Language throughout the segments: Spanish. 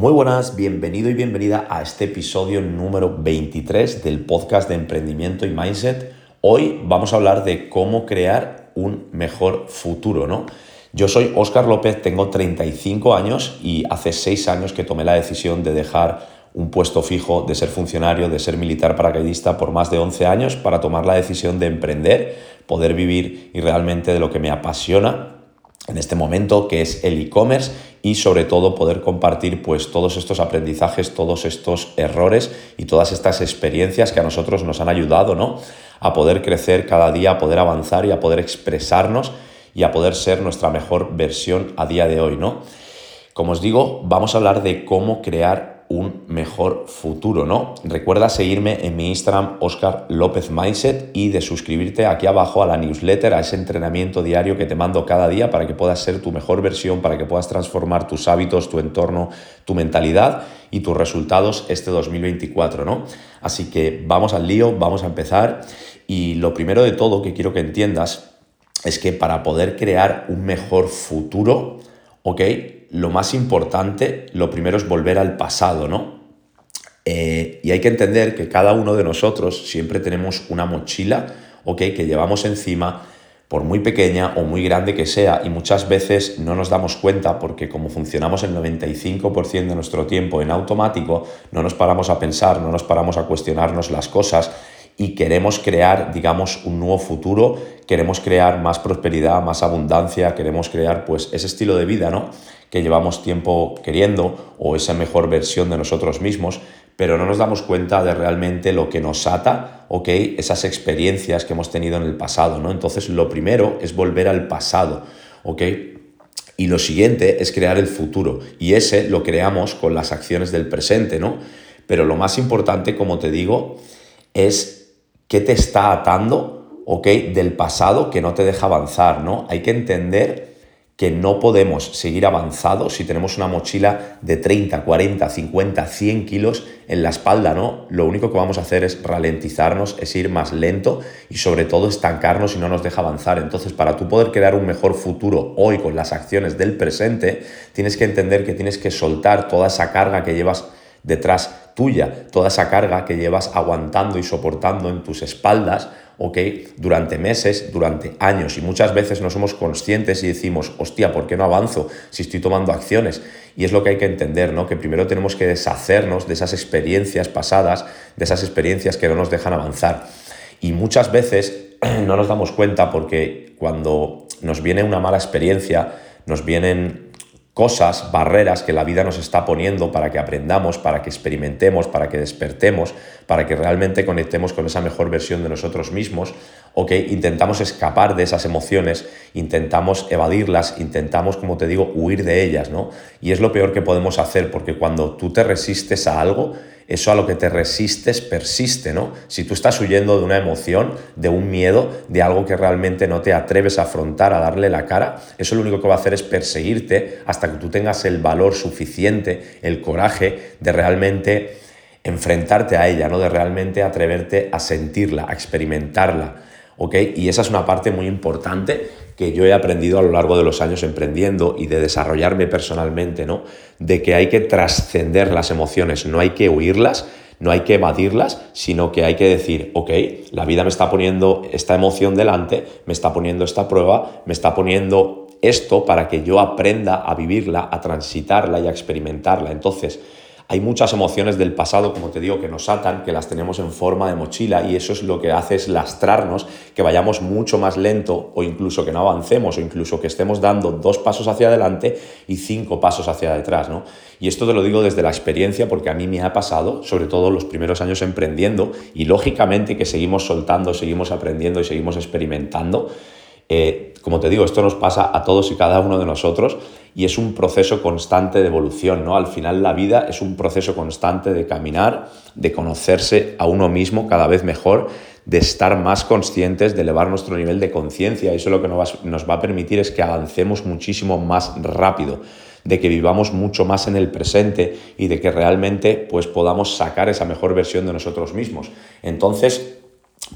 Muy buenas, bienvenido y bienvenida a este episodio número 23 del podcast de emprendimiento y mindset. Hoy vamos a hablar de cómo crear un mejor futuro, ¿no? Yo soy Óscar López, tengo 35 años y hace 6 años que tomé la decisión de dejar un puesto fijo, de ser funcionario, de ser militar paracaidista por más de 11 años para tomar la decisión de emprender, poder vivir y realmente de lo que me apasiona en este momento, que es el e-commerce y sobre todo poder compartir pues todos estos aprendizajes, todos estos errores y todas estas experiencias que a nosotros nos han ayudado, ¿no? A poder crecer cada día, a poder avanzar y a poder expresarnos y a poder ser nuestra mejor versión a día de hoy, ¿no? Como os digo, vamos a hablar de cómo crear un mejor futuro, ¿no? Recuerda seguirme en mi Instagram, Oscar López Mindset, y de suscribirte aquí abajo a la newsletter, a ese entrenamiento diario que te mando cada día para que puedas ser tu mejor versión, para que puedas transformar tus hábitos, tu entorno, tu mentalidad y tus resultados este 2024, ¿no? Así que vamos al lío, vamos a empezar. Y lo primero de todo que quiero que entiendas es que para poder crear un mejor futuro, ¿ok? Lo más importante, lo primero es volver al pasado, ¿no? Eh, y hay que entender que cada uno de nosotros siempre tenemos una mochila, ¿ok? Que llevamos encima, por muy pequeña o muy grande que sea, y muchas veces no nos damos cuenta porque como funcionamos el 95% de nuestro tiempo en automático, no nos paramos a pensar, no nos paramos a cuestionarnos las cosas y queremos crear, digamos, un nuevo futuro, queremos crear más prosperidad, más abundancia, queremos crear pues ese estilo de vida, ¿no? Que llevamos tiempo queriendo o esa mejor versión de nosotros mismos, pero no nos damos cuenta de realmente lo que nos ata, ¿ok? Esas experiencias que hemos tenido en el pasado, ¿no? Entonces lo primero es volver al pasado, ¿ok? Y lo siguiente es crear el futuro y ese lo creamos con las acciones del presente, ¿no? Pero lo más importante, como te digo, es qué te está atando, ¿ok? Del pasado que no te deja avanzar, ¿no? Hay que entender que no podemos seguir avanzados si tenemos una mochila de 30, 40, 50, 100 kilos en la espalda, ¿no? Lo único que vamos a hacer es ralentizarnos, es ir más lento y sobre todo estancarnos y no nos deja avanzar. Entonces, para tú poder crear un mejor futuro hoy con las acciones del presente, tienes que entender que tienes que soltar toda esa carga que llevas detrás tuya, toda esa carga que llevas aguantando y soportando en tus espaldas, ¿ok? Durante meses, durante años. Y muchas veces no somos conscientes y decimos, hostia, ¿por qué no avanzo si estoy tomando acciones? Y es lo que hay que entender, ¿no? Que primero tenemos que deshacernos de esas experiencias pasadas, de esas experiencias que no nos dejan avanzar. Y muchas veces no nos damos cuenta porque cuando nos viene una mala experiencia, nos vienen cosas, barreras que la vida nos está poniendo para que aprendamos, para que experimentemos, para que despertemos, para que realmente conectemos con esa mejor versión de nosotros mismos, o que intentamos escapar de esas emociones, intentamos evadirlas, intentamos, como te digo, huir de ellas, ¿no? Y es lo peor que podemos hacer, porque cuando tú te resistes a algo, eso a lo que te resistes persiste, ¿no? Si tú estás huyendo de una emoción, de un miedo, de algo que realmente no te atreves a afrontar, a darle la cara, eso lo único que va a hacer es perseguirte hasta que tú tengas el valor suficiente, el coraje de realmente enfrentarte a ella, ¿no? De realmente atreverte a sentirla, a experimentarla. ¿ok? Y esa es una parte muy importante que yo he aprendido a lo largo de los años emprendiendo y de desarrollarme personalmente, ¿no? De que hay que trascender las emociones, no hay que huirlas, no hay que evadirlas, sino que hay que decir, ok, la vida me está poniendo esta emoción delante, me está poniendo esta prueba, me está poniendo esto para que yo aprenda a vivirla, a transitarla y a experimentarla. Entonces, hay muchas emociones del pasado, como te digo, que nos atan, que las tenemos en forma de mochila y eso es lo que hace es lastrarnos, que vayamos mucho más lento o incluso que no avancemos o incluso que estemos dando dos pasos hacia adelante y cinco pasos hacia detrás, ¿no? Y esto te lo digo desde la experiencia porque a mí me ha pasado, sobre todo los primeros años emprendiendo y lógicamente que seguimos soltando, seguimos aprendiendo y seguimos experimentando. Eh, como te digo, esto nos pasa a todos y cada uno de nosotros y es un proceso constante de evolución, ¿no? Al final la vida es un proceso constante de caminar, de conocerse a uno mismo cada vez mejor, de estar más conscientes, de elevar nuestro nivel de conciencia. Eso lo que nos va a permitir es que avancemos muchísimo más rápido, de que vivamos mucho más en el presente y de que realmente pues podamos sacar esa mejor versión de nosotros mismos. Entonces,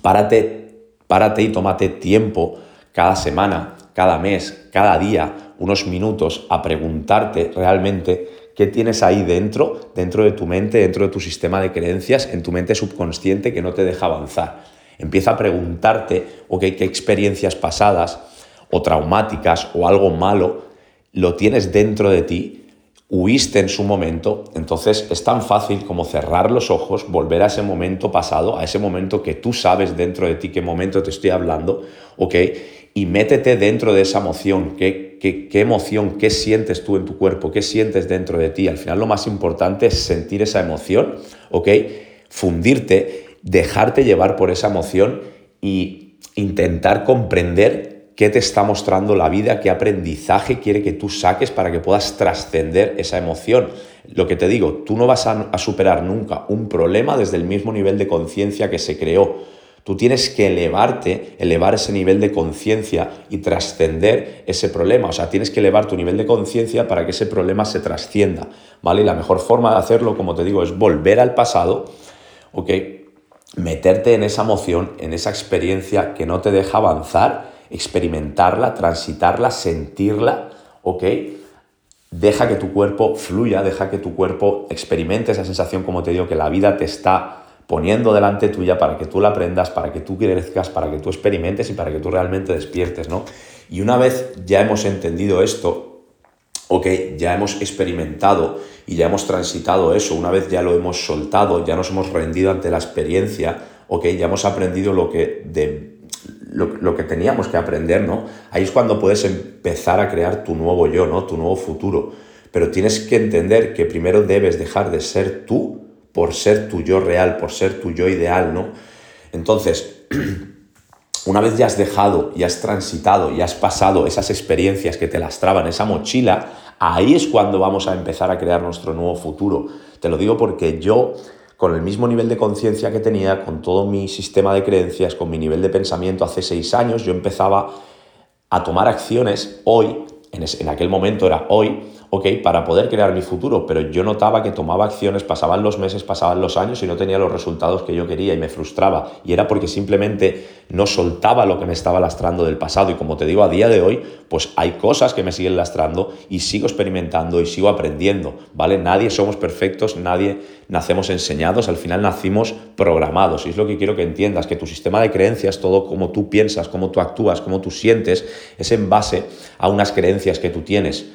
párate, párate y tómate tiempo cada semana, cada mes, cada día unos minutos a preguntarte realmente qué tienes ahí dentro, dentro de tu mente, dentro de tu sistema de creencias, en tu mente subconsciente que no te deja avanzar. Empieza a preguntarte, ok, qué experiencias pasadas o traumáticas o algo malo lo tienes dentro de ti huiste en su momento, entonces es tan fácil como cerrar los ojos, volver a ese momento pasado, a ese momento que tú sabes dentro de ti qué momento te estoy hablando, ¿ok? Y métete dentro de esa emoción, qué, qué, qué emoción, qué sientes tú en tu cuerpo, qué sientes dentro de ti. Al final lo más importante es sentir esa emoción, ¿ok? Fundirte, dejarte llevar por esa emoción y intentar comprender qué te está mostrando la vida, qué aprendizaje quiere que tú saques para que puedas trascender esa emoción. Lo que te digo, tú no vas a, superar nunca un problema desde el mismo nivel de conciencia que se creó. Tú tienes que elevarte, elevar ese nivel de conciencia y trascender ese problema. O sea, tienes que elevar tu nivel de conciencia para que ese problema se trascienda, ¿vale? Y la mejor forma de hacerlo, como te digo, es volver al pasado, ¿ok? Meterte en esa emoción, en esa experiencia que no te deja avanzar experimentarla, transitarla, sentirla, ¿ok? Deja que tu cuerpo fluya, deja que tu cuerpo experimente esa sensación, como te digo, que la vida te está poniendo delante tuya para que tú la aprendas, para que tú crezcas, para que tú experimentes y para que tú realmente despiertes, ¿no? Y una vez ya hemos entendido esto, ok, ya hemos experimentado y ya hemos transitado eso, una vez ya lo hemos soltado, ya nos hemos rendido ante la experiencia, ok, ya hemos aprendido lo que de, lo, que teníamos que aprender, ¿no? Ahí es cuando puedes empezar a crear tu nuevo yo, ¿no? Tu nuevo futuro. Pero tienes que entender que primero debes dejar de ser tú por ser tu yo real, por ser tu yo ideal, ¿no? Entonces, una vez ya has dejado y has transitado y has pasado esas experiencias que te lastraban, esa mochila, ahí es cuando vamos a empezar a crear nuestro nuevo futuro. Te lo digo porque yo con el mismo nivel de conciencia que tenía, con todo mi sistema de creencias, con mi nivel de pensamiento hace seis años, yo empezaba a tomar acciones hoy, en, en aquel momento era hoy, ok, para poder crear mi futuro, pero yo notaba que tomaba acciones, pasaban los meses, pasaban los años y no tenía los resultados que yo quería y me frustraba. Y era porque simplemente no soltaba lo que me estaba lastrando del pasado. Y como te digo, a día de hoy, pues hay cosas que me siguen lastrando y sigo experimentando y sigo aprendiendo, ¿vale? Nadie somos perfectos, nadie nacemos enseñados, al final nacimos programados. Y es lo que quiero que entiendas, que tu sistema de creencias, todo como tú piensas, cómo tú actúas, cómo tú sientes, es en base a unas creencias que tú tienes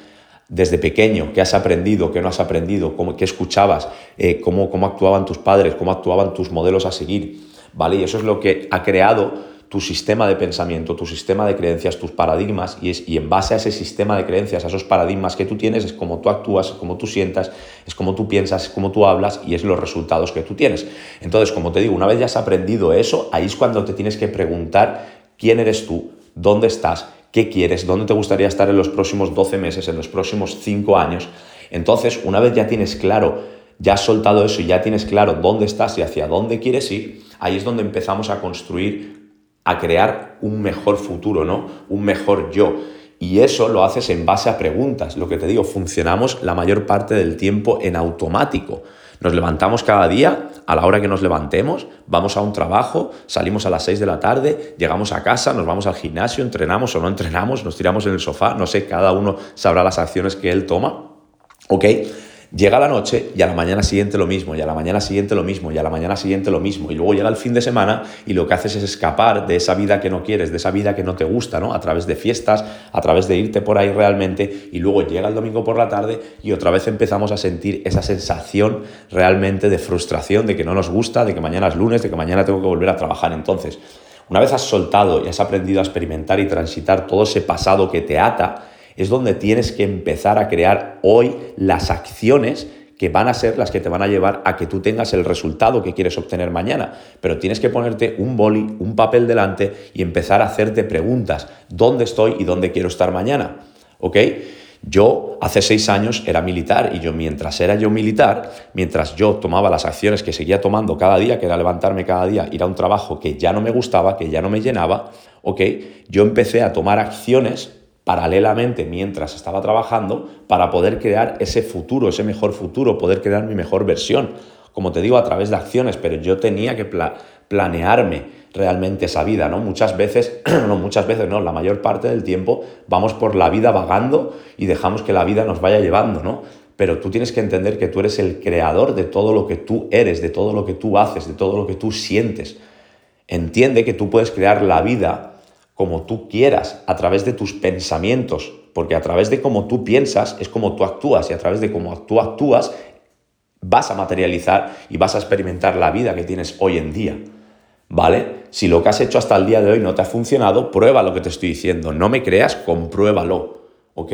desde pequeño, qué has aprendido, qué no has aprendido, cómo, qué escuchabas, eh, cómo, cómo actuaban tus padres, cómo actuaban tus modelos a seguir, ¿vale? Y eso es lo que ha creado tu sistema de pensamiento, tu sistema de creencias, tus paradigmas, y, es, y en base a ese sistema de creencias, a esos paradigmas que tú tienes, es como tú actúas, es como tú sientas, es como tú piensas, es como tú hablas y es los resultados que tú tienes. Entonces, como te digo, una vez ya has aprendido eso, ahí es cuando te tienes que preguntar quién eres tú, dónde estás, qué quieres, dónde te gustaría estar en los próximos 12 meses, en los próximos 5 años. Entonces, una vez ya tienes claro, ya has soltado eso y ya tienes claro dónde estás y hacia dónde quieres ir, ahí es donde empezamos a construir, a crear un mejor futuro, ¿no? Un mejor yo. Y eso lo haces en base a preguntas. Lo que te digo, funcionamos la mayor parte del tiempo en automático. Nos levantamos cada día, a la hora que nos levantemos, vamos a un trabajo, salimos a las 6 de la tarde, llegamos a casa, nos vamos al gimnasio, entrenamos o no entrenamos, nos tiramos en el sofá, no sé, cada uno sabrá las acciones que él toma. ¿Ok? Llega la noche y a la mañana siguiente lo mismo, y a la mañana siguiente lo mismo, y a la mañana siguiente lo mismo. Y luego llega el fin de semana y lo que haces es escapar de esa vida que no quieres, de esa vida que no te gusta, ¿no? A través de fiestas, a través de irte por ahí realmente, y luego llega el domingo por la tarde y otra vez empezamos a sentir esa sensación realmente de frustración, de que no nos gusta, de que mañana es lunes, de que mañana tengo que volver a trabajar. Entonces, una vez has soltado y has aprendido a experimentar y transitar todo ese pasado que te ata, es donde tienes que empezar a crear hoy las acciones que van a ser las que te van a llevar a que tú tengas el resultado que quieres obtener mañana. Pero tienes que ponerte un boli, un papel delante y empezar a hacerte preguntas. ¿Dónde estoy y dónde quiero estar mañana? ¿Ok? Yo hace seis años era militar y yo mientras era yo militar, mientras yo tomaba las acciones que seguía tomando cada día, que era levantarme cada día, ir a un trabajo que ya no me gustaba, que ya no me llenaba, ¿ok? Yo empecé a tomar acciones paralelamente mientras estaba trabajando para poder crear ese futuro, ese mejor futuro, poder crear mi mejor versión. Como te digo, a través de acciones, pero yo tenía que planearme realmente esa vida, ¿no? Muchas veces, no muchas veces, no, la mayor parte del tiempo vamos por la vida vagando y dejamos que la vida nos vaya llevando, ¿no? pero tú tienes que entender que tú eres el creador de todo lo que tú eres, de todo lo que tú haces, de todo lo que tú sientes. Entiende que tú puedes crear la vida como tú quieras, a través de tus pensamientos, porque a través de cómo tú piensas es como tú actúas y a través de cómo tú actúas vas a materializar y vas a experimentar la vida que tienes hoy en día. ¿Vale? Si lo que has hecho hasta el día de hoy no te ha funcionado, prueba lo que te estoy diciendo. No me creas, compruébalo. ¿Ok?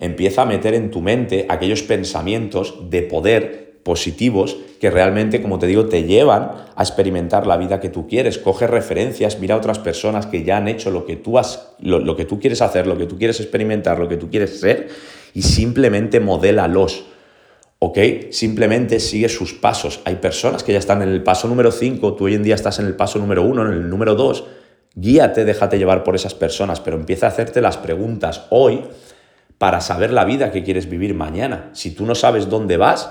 empieza a meter en tu mente aquellos pensamientos de poder positivos que realmente, como te digo, te llevan a experimentar la vida que tú quieres. Coge referencias, mira a otras personas que ya han hecho lo que tú has, lo, que tú quieres hacer, lo que tú quieres experimentar, lo que tú quieres ser, y simplemente modélalos. ¿Ok? Simplemente sigue sus pasos. Hay personas que ya están en el paso número 5, tú hoy en día estás en el paso número 1, en el número 2. Guíate, déjate llevar por esas personas, pero empieza a hacerte las preguntas hoy para saber la vida que quieres vivir mañana. Si tú no sabes dónde vas,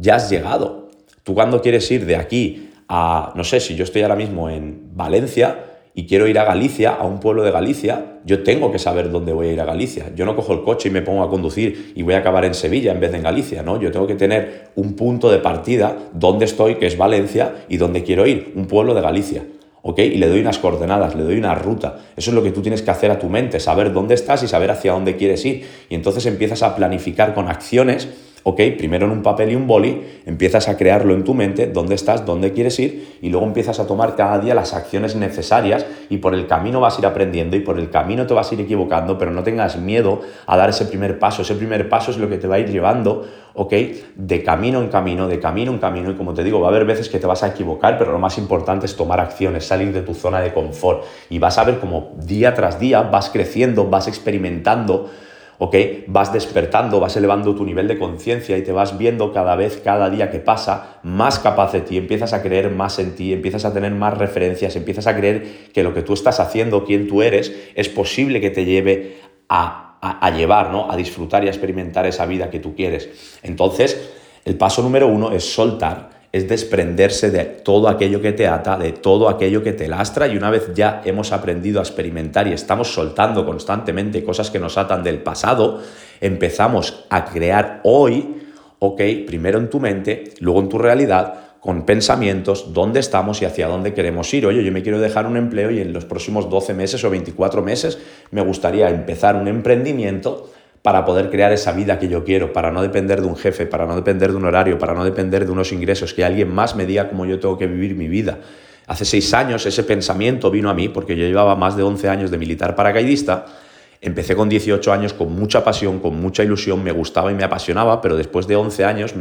ya has llegado. Tú cuando quieres ir de aquí a, no sé, si yo estoy ahora mismo en Valencia y quiero ir a Galicia, a un pueblo de Galicia, yo tengo que saber dónde voy a ir a Galicia. Yo no cojo el coche y me pongo a conducir y voy a acabar en Sevilla en vez de en Galicia, ¿no? Yo tengo que tener un punto de partida, dónde estoy, que es Valencia, y dónde quiero ir, un pueblo de Galicia. ¿ok? Y le doy unas coordenadas, le doy una ruta. Eso es lo que tú tienes que hacer a tu mente, saber dónde estás y saber hacia dónde quieres ir. Y entonces empiezas a planificar con acciones ¿ok? Primero en un papel y un boli, empiezas a crearlo en tu mente, dónde estás, dónde quieres ir, y luego empiezas a tomar cada día las acciones necesarias y por el camino vas a ir aprendiendo y por el camino te vas a ir equivocando, pero no tengas miedo a dar ese primer paso. Ese primer paso es lo que te va a ir llevando, ¿ok? De camino en camino, de camino en camino, y como te digo, va a haber veces que te vas a equivocar, pero lo más importante es tomar acciones, salir de tu zona de confort, y vas a ver cómo día tras día vas creciendo, vas experimentando, ¿ok? Vas despertando, vas elevando tu nivel de conciencia y te vas viendo cada vez, cada día que pasa, más capaz de ti, empiezas a creer más en ti, empiezas a tener más referencias, empiezas a creer que lo que tú estás haciendo, quien tú eres, es posible que te lleve a, a llevar, ¿no? A disfrutar y a experimentar esa vida que tú quieres. Entonces, el paso número uno es soltar es desprenderse de todo aquello que te ata, de todo aquello que te lastra y una vez ya hemos aprendido a experimentar y estamos soltando constantemente cosas que nos atan del pasado, empezamos a crear hoy, ok, primero en tu mente, luego en tu realidad, con pensamientos, dónde estamos y hacia dónde queremos ir. Oye, yo me quiero dejar un empleo y en los próximos 12 meses o 24 meses me gustaría empezar un emprendimiento para poder crear esa vida que yo quiero, para no depender de un jefe, para no depender de un horario, para no depender de unos ingresos, que alguien más me diga cómo yo tengo que vivir mi vida. Hace seis años ese pensamiento vino a mí porque yo llevaba más de 11 años de militar paracaidista. Empecé con 18 años con mucha pasión, con mucha ilusión, me gustaba y me apasionaba, pero después de 11 años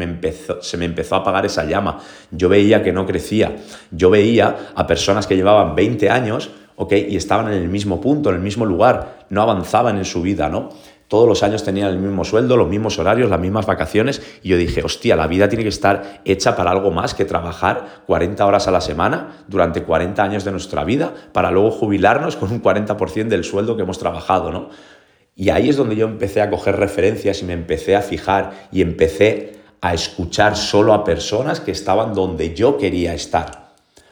se me empezó a apagar esa llama. Yo veía que no crecía. Yo veía a personas que llevaban 20 años ¿ok? y estaban en el mismo punto, en el mismo lugar, no avanzaban en su vida, ¿no? Todos los años tenían el mismo sueldo, los mismos horarios, las mismas vacaciones, y yo dije, hostia, la vida tiene que estar hecha para algo más que trabajar 40 horas a la semana durante 40 años de nuestra vida para luego jubilarnos con un 40% del sueldo que hemos trabajado, ¿no? Y ahí es donde yo empecé a coger referencias y me empecé a fijar y empecé a escuchar solo a personas que estaban donde yo quería estar.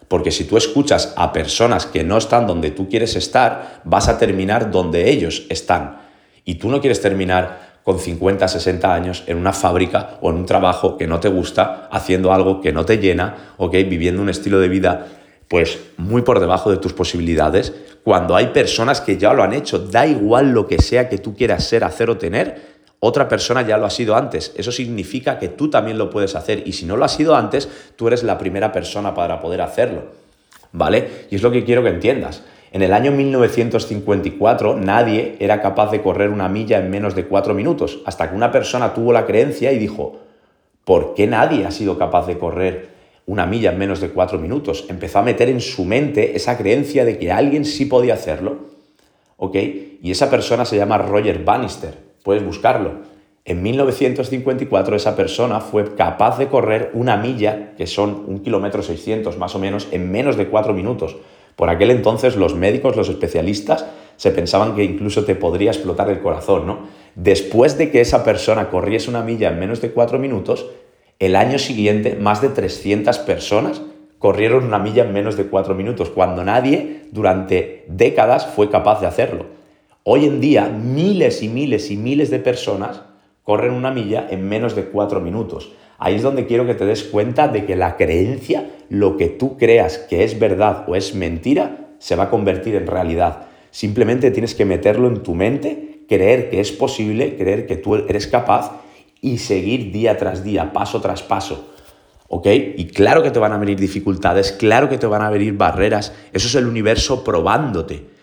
Porque si tú escuchas a personas que no están donde tú quieres estar, vas a terminar donde ellos están. Y tú no quieres terminar con 50, 60 años en una fábrica o en un trabajo que no te gusta, haciendo algo que no te llena, ¿ok? Viviendo un estilo de vida pues muy por debajo de tus posibilidades, cuando hay personas que ya lo han hecho, da igual lo que sea que tú quieras ser, hacer o tener, otra persona ya lo ha sido antes. Eso significa que tú también lo puedes hacer y si no lo has sido antes, tú eres la primera persona para poder hacerlo. ¿Vale? Y es lo que quiero que entiendas. En el año 1954 nadie era capaz de correr una milla en menos de cuatro minutos, hasta que una persona tuvo la creencia y dijo, ¿por qué nadie ha sido capaz de correr una milla en menos de cuatro minutos? Empezó a meter en su mente esa creencia de que alguien sí podía hacerlo. ¿Ok? Y esa persona se llama Roger Bannister, puedes buscarlo. En 1954 esa persona fue capaz de correr una milla, que son un kilómetro 600 más o menos, en menos de cuatro minutos. Por aquel entonces los médicos, los especialistas, se pensaban que incluso te podría explotar el corazón, ¿no? Después de que esa persona corriese una milla en menos de cuatro minutos, el año siguiente más de 300 personas corrieron una milla en menos de cuatro minutos, cuando nadie durante décadas fue capaz de hacerlo. Hoy en día, miles y miles y miles de personas corren una milla en menos de cuatro minutos. Ahí es donde quiero que te des cuenta de que la creencia, lo que tú creas que es verdad o es mentira, se va a convertir en realidad. Simplemente tienes que meterlo en tu mente, creer que es posible, creer que tú eres capaz y seguir día tras día, paso tras paso. ¿Ok? Y claro que te van a venir dificultades, claro que te van a venir barreras. Eso es el universo probándote.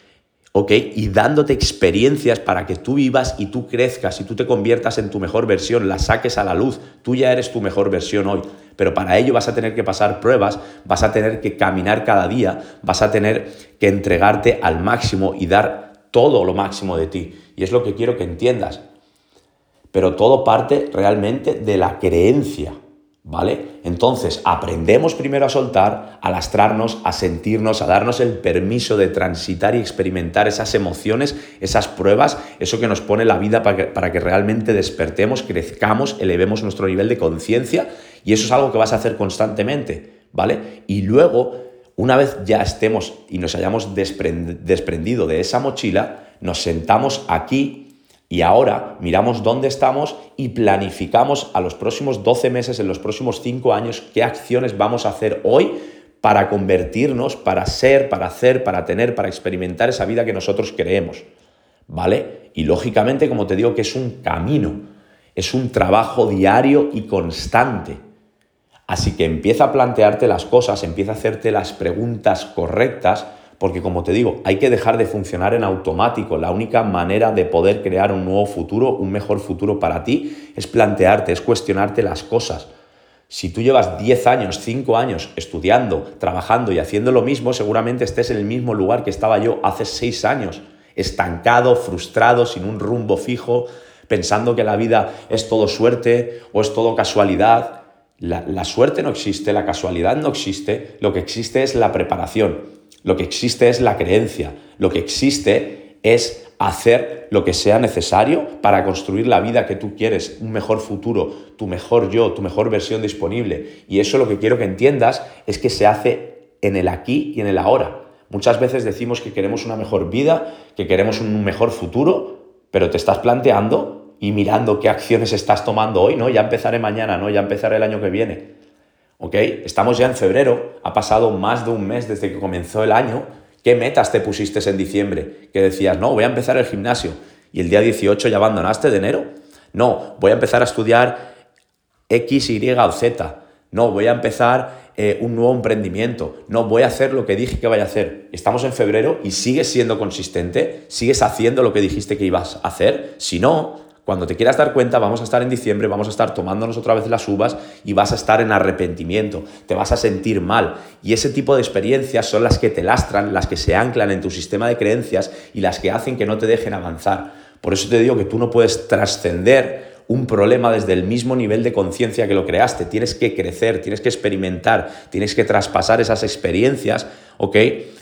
¿Ok? Y dándote experiencias para que tú vivas y tú crezcas y tú te conviertas en tu mejor versión, la saques a la luz. Tú ya eres tu mejor versión hoy, pero para ello vas a tener que pasar pruebas, vas a tener que caminar cada día, vas a tener que entregarte al máximo y dar todo lo máximo de ti. Y es lo que quiero que entiendas. Pero todo parte realmente de la creencia. ¿Vale? Entonces, aprendemos primero a soltar, a lastrarnos, a sentirnos, a darnos el permiso de transitar y experimentar esas emociones, esas pruebas, eso que nos pone la vida para que, para que realmente despertemos, crezcamos, elevemos nuestro nivel de conciencia y eso es algo que vas a hacer constantemente, ¿vale? Y luego, una vez ya estemos y nos hayamos desprendido de esa mochila, nos sentamos aquí y ahora miramos dónde estamos y planificamos a los próximos 12 meses, en los próximos 5 años, qué acciones vamos a hacer hoy para convertirnos, para ser, para hacer, para tener, para experimentar esa vida que nosotros creemos. ¿Vale? Y lógicamente, como te digo, que es un camino, es un trabajo diario y constante. Así que empieza a plantearte las cosas, empieza a hacerte las preguntas correctas porque como te digo, hay que dejar de funcionar en automático. La única manera de poder crear un nuevo futuro, un mejor futuro para ti, es plantearte, es cuestionarte las cosas. Si tú llevas 10 años, 5 años estudiando, trabajando y haciendo lo mismo, seguramente estés en el mismo lugar que estaba yo hace 6 años, estancado, frustrado, sin un rumbo fijo, pensando que la vida es todo suerte o es todo casualidad. La, la suerte no existe, la casualidad no existe, lo que existe es la preparación. Lo que existe es la creencia. Lo que existe es hacer lo que sea necesario para construir la vida que tú quieres, un mejor futuro, tu mejor yo, tu mejor versión disponible. Y eso lo que quiero que entiendas es que se hace en el aquí y en el ahora. Muchas veces decimos que queremos una mejor vida, que queremos un mejor futuro, pero te estás planteando y mirando qué acciones estás tomando hoy, ¿no? Ya empezaré mañana, ¿no? Ya empezaré el año que viene. ¿Ok? Estamos ya en febrero, ha pasado más de un mes desde que comenzó el año. ¿Qué metas te pusiste en diciembre? Que decías, no, voy a empezar el gimnasio. Y el día 18 ya abandonaste de enero. No, voy a empezar a estudiar X, Y o Z. No, voy a empezar eh, un nuevo emprendimiento. No, voy a hacer lo que dije que vaya a hacer. Estamos en febrero y sigues siendo consistente, sigues haciendo lo que dijiste que ibas a hacer. Si no, cuando te quieras dar cuenta, vamos a estar en diciembre, vamos a estar tomándonos otra vez las uvas y vas a estar en arrepentimiento, te vas a sentir mal. Y ese tipo de experiencias son las que te lastran, las que se anclan en tu sistema de creencias y las que hacen que no te dejen avanzar. Por eso te digo que tú no puedes trascender un problema desde el mismo nivel de conciencia que lo creaste. Tienes que crecer, tienes que experimentar, tienes que traspasar esas experiencias, ¿ok?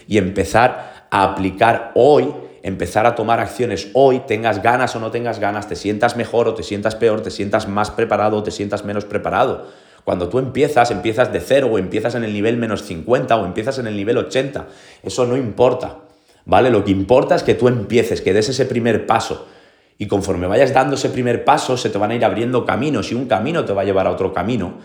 Y empezar a aplicar hoy empezar a tomar acciones hoy, tengas ganas o no tengas ganas, te sientas mejor o te sientas peor, te sientas más preparado o te sientas menos preparado. Cuando tú empiezas, empiezas de cero o empiezas en el nivel menos 50 o empiezas en el nivel 80. Eso no importa, ¿vale? Lo que importa es que tú empieces, que des ese primer paso. Y conforme vayas dando ese primer paso, se te van a ir abriendo caminos y un camino te va a llevar a otro camino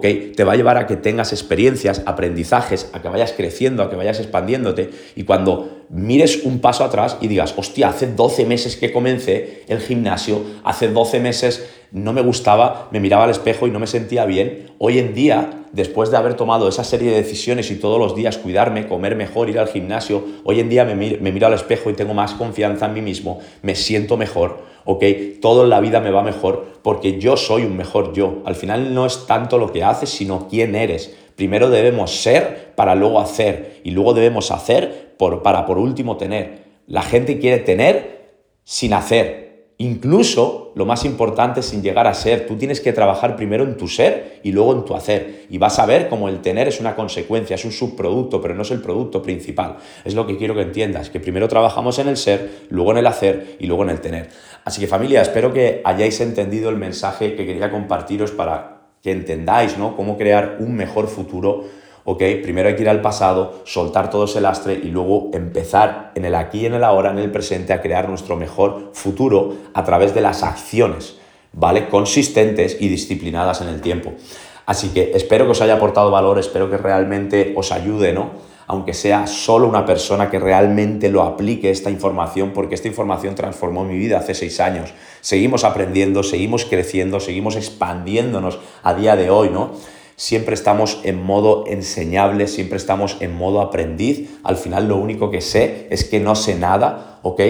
Te va a llevar a que tengas experiencias, aprendizajes, a que vayas creciendo, a que vayas expandiéndote y cuando mires un paso atrás y digas, hostia, hace 12 meses que comencé el gimnasio, hace 12 meses no me gustaba, me miraba al espejo y no me sentía bien, hoy en día, después de haber tomado esa serie de decisiones y todos los días cuidarme, comer mejor, ir al gimnasio, hoy en día me miro al espejo y tengo más confianza en mí mismo, me siento mejor, ¿ok? Todo en la vida me va mejor porque yo soy un mejor yo. Al final no es tanto lo que haces, sino quién eres. Primero debemos ser para luego hacer y luego debemos hacer por, para por último tener. La gente quiere tener sin hacer. Incluso, lo más importante, sin llegar a ser. Tú tienes que trabajar primero en tu ser y luego en tu hacer. Y vas a ver cómo el tener es una consecuencia, es un subproducto, pero no es el producto principal. Es lo que quiero que entiendas, que primero trabajamos en el ser, luego en el hacer y luego en el tener. Así que familia, espero que hayáis entendido el mensaje que quería compartiros para que entendáis ¿no? cómo crear un mejor futuro ¿ok? Primero hay que ir al pasado, soltar todo ese lastre y luego empezar en el aquí, en el ahora, en el presente a crear nuestro mejor futuro a través de las acciones. ¿vale? Consistentes y disciplinadas en el tiempo. Así que espero que os haya aportado valor, espero que realmente os ayude, ¿no? Aunque sea solo una persona que realmente lo aplique esta información, porque esta información transformó mi vida hace seis años. Seguimos aprendiendo, seguimos creciendo, seguimos expandiéndonos a día de hoy, ¿no? Siempre estamos en modo enseñable, siempre estamos en modo aprendiz. Al final lo único que sé es que no sé nada, ¿ok?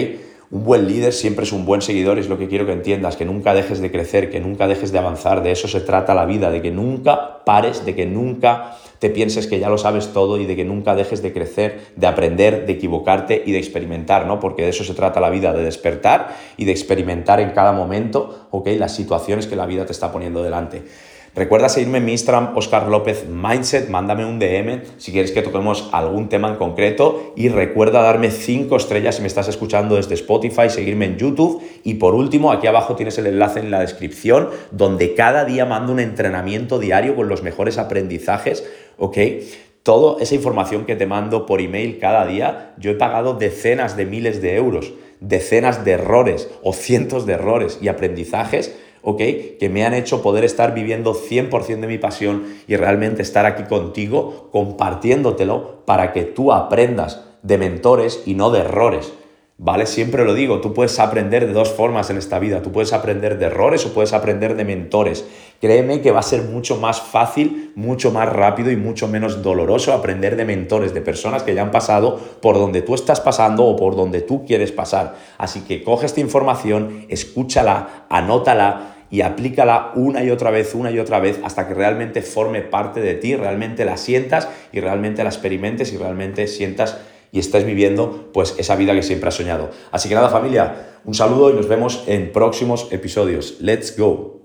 Un buen líder siempre es un buen seguidor, es lo que quiero que entiendas, que nunca dejes de crecer, que nunca dejes de avanzar, de eso se trata la vida, de que nunca pares, de que nunca te pienses que ya lo sabes todo y de que nunca dejes de crecer, de aprender, de equivocarte y de experimentar, ¿no? Porque de eso se trata la vida, de despertar y de experimentar en cada momento, ¿ok? Las situaciones que la vida te está poniendo delante. Recuerda seguirme en mi Instagram, Oscar López Mindset, mándame un DM si quieres que toquemos algún tema en concreto y recuerda darme 5 estrellas si me estás escuchando desde Spotify, seguirme en YouTube y por último, aquí abajo tienes el enlace en la descripción donde cada día mando un entrenamiento diario con los mejores aprendizajes, ¿ok? Toda esa información que te mando por email cada día, yo he pagado decenas de miles de euros, decenas de errores o cientos de errores y aprendizajes ¿ok? Que me han hecho poder estar viviendo 100% de mi pasión y realmente estar aquí contigo compartiéndotelo para que tú aprendas de mentores y no de errores. ¿Vale? Siempre lo digo, tú puedes aprender de dos formas en esta vida. Tú puedes aprender de errores o puedes aprender de mentores. Créeme que va a ser mucho más fácil, mucho más rápido y mucho menos doloroso aprender de mentores, de personas que ya han pasado por donde tú estás pasando o por donde tú quieres pasar. Así que coge esta información, escúchala, anótala y aplícala una y otra vez, una y otra vez, hasta que realmente forme parte de ti, realmente la sientas y realmente la experimentes y realmente sientas y estés viviendo pues esa vida que siempre has soñado. Así que nada familia, un saludo y nos vemos en próximos episodios. Let's go.